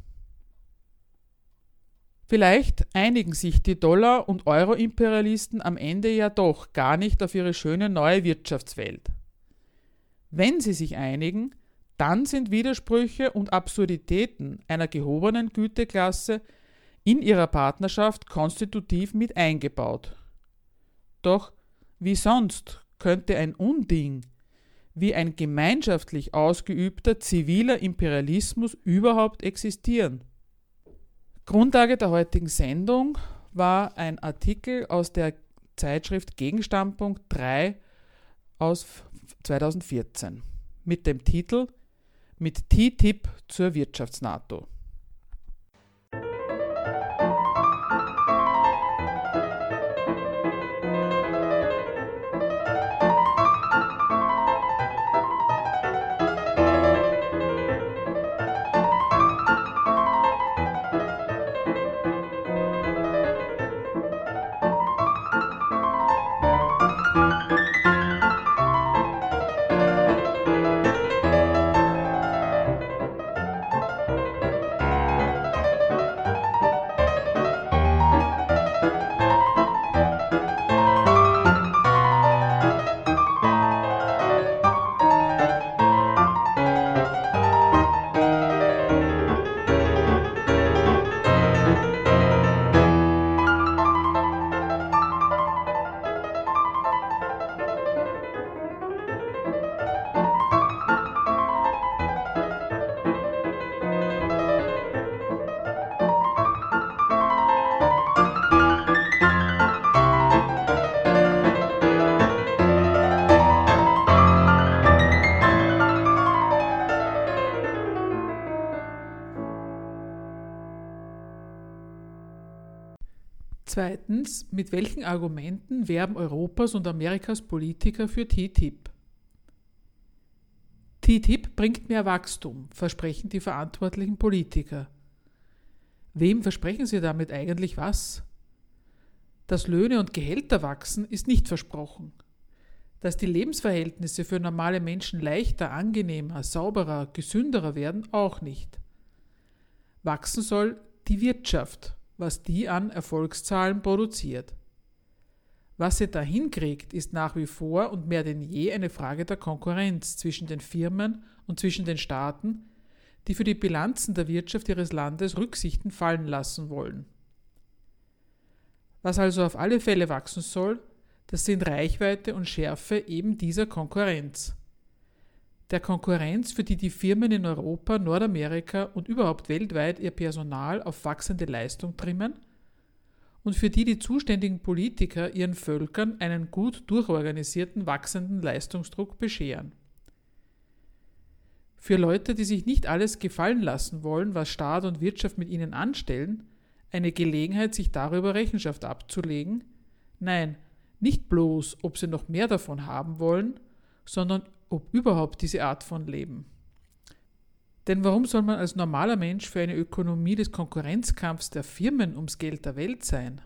Vielleicht einigen sich die Dollar- und Euro-Imperialisten am Ende ja doch gar nicht auf ihre schöne neue Wirtschaftswelt. Wenn sie sich einigen, dann sind Widersprüche und Absurditäten einer gehobenen Güteklasse in ihrer Partnerschaft konstitutiv mit eingebaut. Doch wie sonst könnte ein Unding wie ein gemeinschaftlich ausgeübter ziviler Imperialismus überhaupt existieren? Grundlage der heutigen Sendung war ein Artikel aus der Zeitschrift Gegenstandpunkt 3 aus 2014 mit dem Titel Mit TTIP zur Wirtschafts-NATO. Zweitens, mit welchen Argumenten werben Europas und Amerikas Politiker für TTIP? TTIP bringt mehr Wachstum, versprechen die verantwortlichen Politiker. Wem versprechen sie damit eigentlich was? Dass Löhne und Gehälter wachsen, ist nicht versprochen. Dass die Lebensverhältnisse für normale Menschen leichter, angenehmer, sauberer, gesünderer werden, auch nicht. Wachsen soll die Wirtschaft, was die an Erfolgszahlen produziert. Was sie da hinkriegt, ist nach wie vor und mehr denn je eine Frage der Konkurrenz zwischen den Firmen und zwischen den Staaten, die für die Bilanzen der Wirtschaft ihres Landes Rücksichten fallen lassen wollen. Was also auf alle Fälle wachsen soll, das sind Reichweite und Schärfe eben dieser Konkurrenz. Der Konkurrenz, für die die Firmen in Europa, Nordamerika und überhaupt weltweit ihr Personal auf wachsende Leistung trimmen und für die die zuständigen Politiker ihren Völkern einen gut durchorganisierten wachsenden Leistungsdruck bescheren. Für Leute, die sich nicht alles gefallen lassen wollen, was Staat und Wirtschaft mit ihnen anstellen, eine Gelegenheit, sich darüber Rechenschaft abzulegen? Nein, nicht bloß, ob sie noch mehr davon haben wollen, sondern ob überhaupt diese Art von Leben. Denn warum soll man als normaler Mensch für eine Ökonomie des Konkurrenzkampfs der Firmen ums Geld der Welt sein?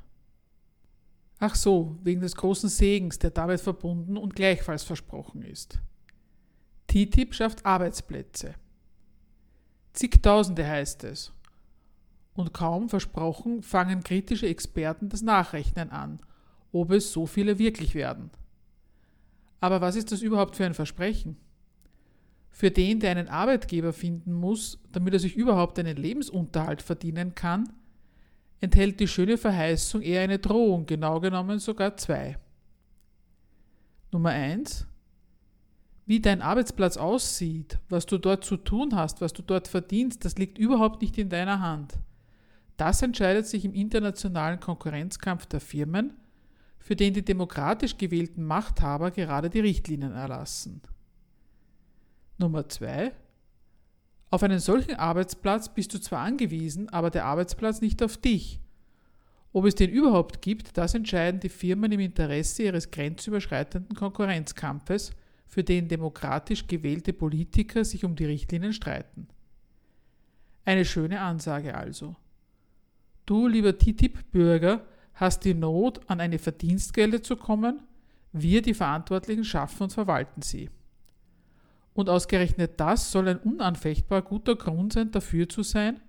Ach so, wegen des großen Segens, der damit verbunden und gleichfalls versprochen ist. TTIP schafft Arbeitsplätze. Zigtausende heißt es. Und kaum versprochen fangen kritische Experten das Nachrechnen an, ob es so viele wirklich werden. Aber was ist das überhaupt für ein Versprechen? Für den, der einen Arbeitgeber finden muss, damit er sich überhaupt einen Lebensunterhalt verdienen kann, enthält die schöne Verheißung eher eine Drohung, genau genommen sogar zwei. Nummer eins: wie dein Arbeitsplatz aussieht, was du dort zu tun hast, was du dort verdienst, das liegt überhaupt nicht in deiner Hand. Das entscheidet sich im internationalen Konkurrenzkampf der Firmen, für den die demokratisch gewählten Machthaber gerade die Richtlinien erlassen. Nummer zwei: Auf einen solchen Arbeitsplatz bist du zwar angewiesen, aber der Arbeitsplatz nicht auf dich. Ob es den überhaupt gibt, das entscheiden die Firmen im Interesse ihres grenzüberschreitenden Konkurrenzkampfes für den demokratisch gewählte Politiker sich um die Richtlinien streiten. Eine schöne Ansage also. Du, lieber TTIP-Bürger, hast die Not, an eine Verdienstquelle zu kommen, wir, die Verantwortlichen, schaffen und verwalten sie. Und ausgerechnet das soll ein unanfechtbar guter Grund sein, dafür zu sein,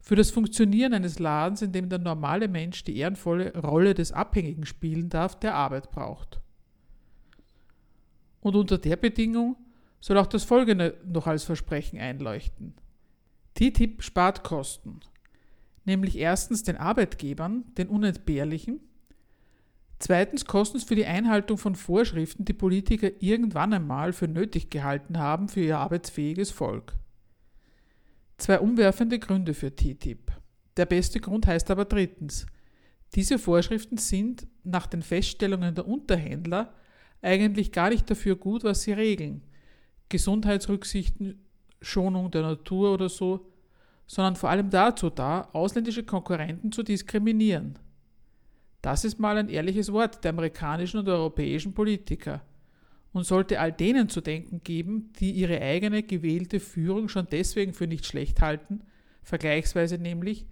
für das Funktionieren eines Ladens, in dem der normale Mensch die ehrenvolle Rolle des Abhängigen spielen darf, der Arbeit braucht. Und unter der Bedingung soll auch das folgende noch als Versprechen einleuchten. TTIP spart Kosten, nämlich erstens den Arbeitgebern, den unentbehrlichen, zweitens Kosten für die Einhaltung von Vorschriften, die Politiker irgendwann einmal für nötig gehalten haben für ihr arbeitsfähiges Volk. Zwei umwerfende Gründe für TTIP. Der beste Grund heißt aber drittens, diese Vorschriften sind nach den Feststellungen der Unterhändler eigentlich gar nicht dafür gut, was sie regeln. Gesundheitsrücksichten, Schonung der Natur oder so, sondern vor allem dazu da, ausländische Konkurrenten zu diskriminieren. Das ist mal ein ehrliches Wort der amerikanischen und europäischen Politiker und sollte all denen zu denken geben, die ihre eigene gewählte Führung schon deswegen für nicht schlecht halten, vergleichsweise nämlich,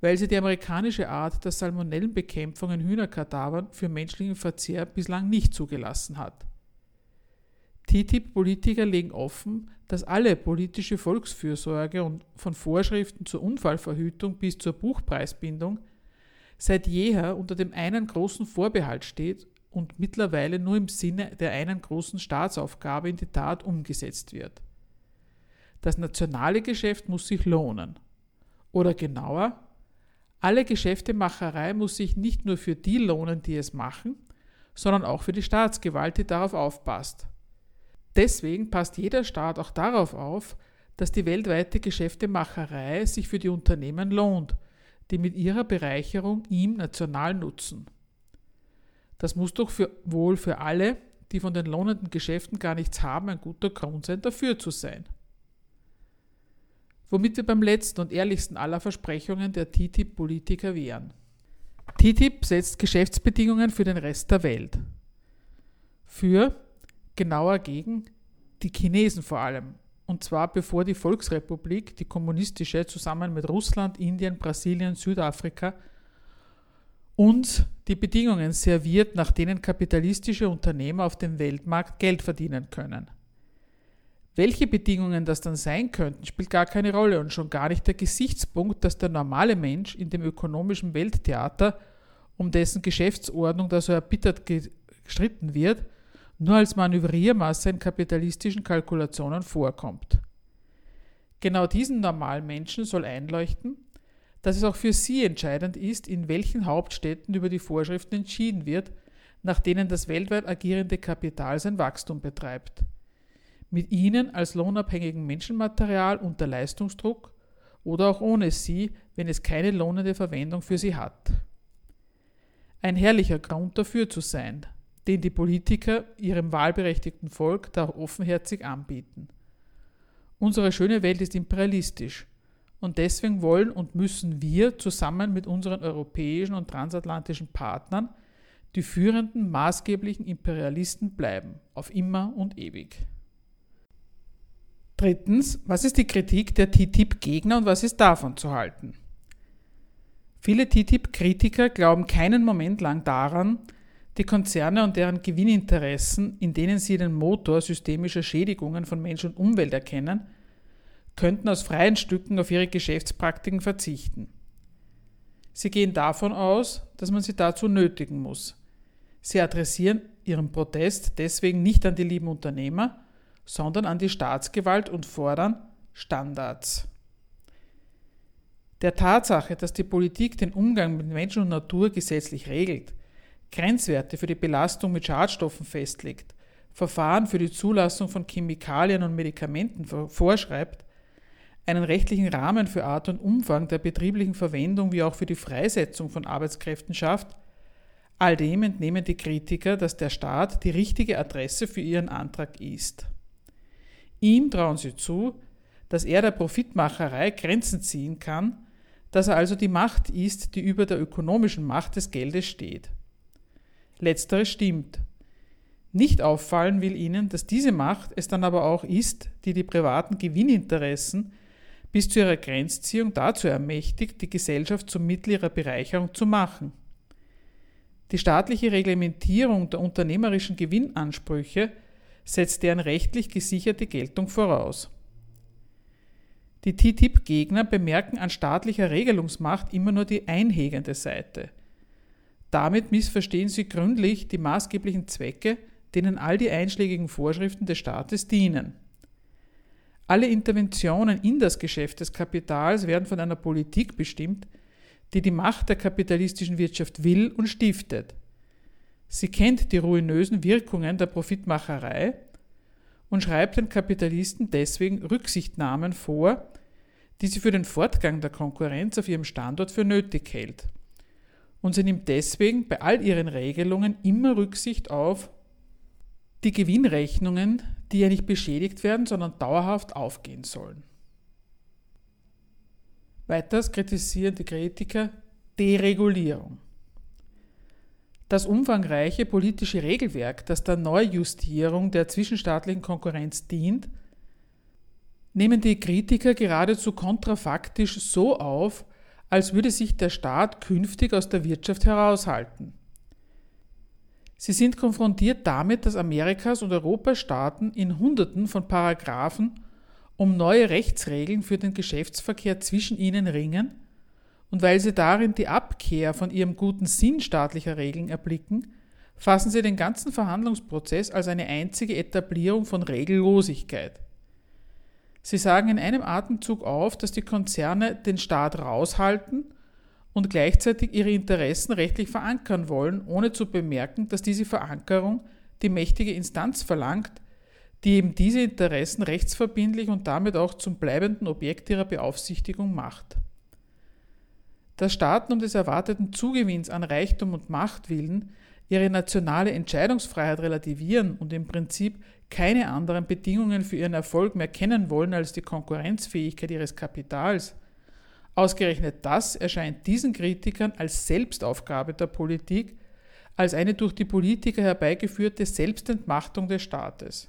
weil sie die amerikanische Art der Salmonellenbekämpfung in Hühnerkadavern für menschlichen Verzehr bislang nicht zugelassen hat. TTIP-Politiker legen offen, dass alle politische Volksfürsorge und von Vorschriften zur Unfallverhütung bis zur Buchpreisbindung seit jeher unter dem einen großen Vorbehalt steht und mittlerweile nur im Sinne der einen großen Staatsaufgabe in die Tat umgesetzt wird. Das nationale Geschäft muss sich lohnen. Oder genauer, alle Geschäftemacherei muss sich nicht nur für die lohnen, die es machen, sondern auch für die Staatsgewalt, die darauf aufpasst. Deswegen passt jeder Staat auch darauf auf, dass die weltweite Geschäftemacherei sich für die Unternehmen lohnt, die mit ihrer Bereicherung ihm national nutzen. Das muss doch für, wohl für alle, die von den lohnenden Geschäften gar nichts haben, ein guter Grund sein, dafür zu sein womit wir beim letzten und ehrlichsten aller Versprechungen der TTIP-Politiker wären. TTIP setzt Geschäftsbedingungen für den Rest der Welt. Für, genauer gegen, die Chinesen vor allem. Und zwar bevor die Volksrepublik, die kommunistische, zusammen mit Russland, Indien, Brasilien, Südafrika uns die Bedingungen serviert, nach denen kapitalistische Unternehmer auf dem Weltmarkt Geld verdienen können. Welche Bedingungen das dann sein könnten, spielt gar keine Rolle und schon gar nicht der Gesichtspunkt, dass der normale Mensch in dem ökonomischen Welttheater, um dessen Geschäftsordnung da so erbittert gestritten wird, nur als Manövriermasse in kapitalistischen Kalkulationen vorkommt. Genau diesen normalen Menschen soll einleuchten, dass es auch für sie entscheidend ist, in welchen Hauptstädten über die Vorschriften entschieden wird, nach denen das weltweit agierende Kapital sein Wachstum betreibt. Mit ihnen als lohnabhängigen Menschenmaterial unter Leistungsdruck oder auch ohne sie, wenn es keine lohnende Verwendung für sie hat. Ein herrlicher Grund dafür zu sein, den die Politiker ihrem wahlberechtigten Volk da offenherzig anbieten. Unsere schöne Welt ist imperialistisch und deswegen wollen und müssen wir zusammen mit unseren europäischen und transatlantischen Partnern die führenden maßgeblichen Imperialisten bleiben, auf immer und ewig. Drittens, was ist die Kritik der TTIP-Gegner und was ist davon zu halten? Viele TTIP-Kritiker glauben keinen Moment lang daran, die Konzerne und deren Gewinninteressen, in denen sie den Motor systemischer Schädigungen von Mensch und Umwelt erkennen, könnten aus freien Stücken auf ihre Geschäftspraktiken verzichten. Sie gehen davon aus, dass man sie dazu nötigen muss. Sie adressieren ihren Protest deswegen nicht an die lieben Unternehmer, sondern an die Staatsgewalt und fordern Standards. Der Tatsache, dass die Politik den Umgang mit Mensch und Natur gesetzlich regelt, Grenzwerte für die Belastung mit Schadstoffen festlegt, Verfahren für die Zulassung von Chemikalien und Medikamenten vorschreibt, einen rechtlichen Rahmen für Art und Umfang der betrieblichen Verwendung wie auch für die Freisetzung von Arbeitskräften schafft, all dem entnehmen die Kritiker, dass der Staat die richtige Adresse für ihren Antrag ist. Ihm trauen sie zu, dass er der Profitmacherei Grenzen ziehen kann, dass er also die Macht ist, die über der ökonomischen Macht des Geldes steht. Letzteres stimmt. Nicht auffallen will ihnen, dass diese Macht es dann aber auch ist, die die privaten Gewinninteressen bis zu ihrer Grenzziehung dazu ermächtigt, die Gesellschaft zum Mittel ihrer Bereicherung zu machen. Die staatliche Reglementierung der unternehmerischen Gewinnansprüche setzt deren rechtlich gesicherte Geltung voraus. Die TTIP-Gegner bemerken an staatlicher Regelungsmacht immer nur die einhegende Seite – damit missverstehen sie gründlich die maßgeblichen Zwecke, denen all die einschlägigen Vorschriften des Staates dienen. Alle Interventionen in das Geschäft des Kapitals werden von einer Politik bestimmt, die die Macht der kapitalistischen Wirtschaft will und stiftet. Sie kennt die ruinösen Wirkungen der Profitmacherei und schreibt den Kapitalisten deswegen Rücksichtnahmen vor, die sie für den Fortgang der Konkurrenz auf ihrem Standort für nötig hält und sie nimmt deswegen bei all ihren Regelungen immer Rücksicht auf die Gewinnrechnungen, die ja nicht beschädigt werden, sondern dauerhaft aufgehen sollen. Weiters kritisieren die Kritiker Deregulierung. Das umfangreiche politische Regelwerk, das der Neujustierung der zwischenstaatlichen Konkurrenz dient, nehmen die Kritiker geradezu kontrafaktisch so auf, als würde sich der Staat künftig aus der Wirtschaft heraushalten. Sie sind konfrontiert damit, dass Amerikas und Europas Staaten in Hunderten von Paragraphen um neue Rechtsregeln für den Geschäftsverkehr zwischen ihnen ringen, und weil sie darin die Abkehr von ihrem guten Sinn staatlicher Regeln erblicken, fassen sie den ganzen Verhandlungsprozess als eine einzige Etablierung von Regellosigkeit. Sie sagen in einem Atemzug auf, dass die Konzerne den Staat raushalten und gleichzeitig ihre Interessen rechtlich verankern wollen, ohne zu bemerken, dass diese Verankerung die mächtige Instanz verlangt, die eben diese Interessen rechtsverbindlich und damit auch zum bleibenden Objekt ihrer Beaufsichtigung macht. Dass Staaten um des erwarteten Zugewinns an Reichtum und Macht willen ihre nationale Entscheidungsfreiheit relativieren und im Prinzip keine anderen Bedingungen für ihren Erfolg mehr kennen wollen als die Konkurrenzfähigkeit ihres Kapitals. Ausgerechnet das erscheint diesen Kritikern als Selbstaufgabe der Politik, als eine durch die Politiker herbeigeführte Selbstentmachtung des Staates.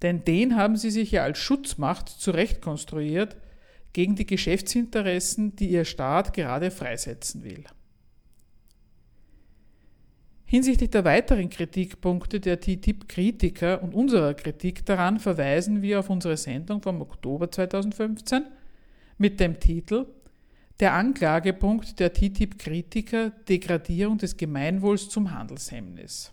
Denn den haben sie sich ja als Schutzmacht zurechtkonstruiert gegen die Geschäftsinteressen, die ihr Staat gerade freisetzen will. Hinsichtlich der weiteren Kritikpunkte der TTIP-Kritiker und unserer Kritik daran verweisen wir auf unsere Sendung vom Oktober 2015 mit dem Titel Der Anklagepunkt der TTIP-Kritiker Degradierung des Gemeinwohls zum Handelshemmnis.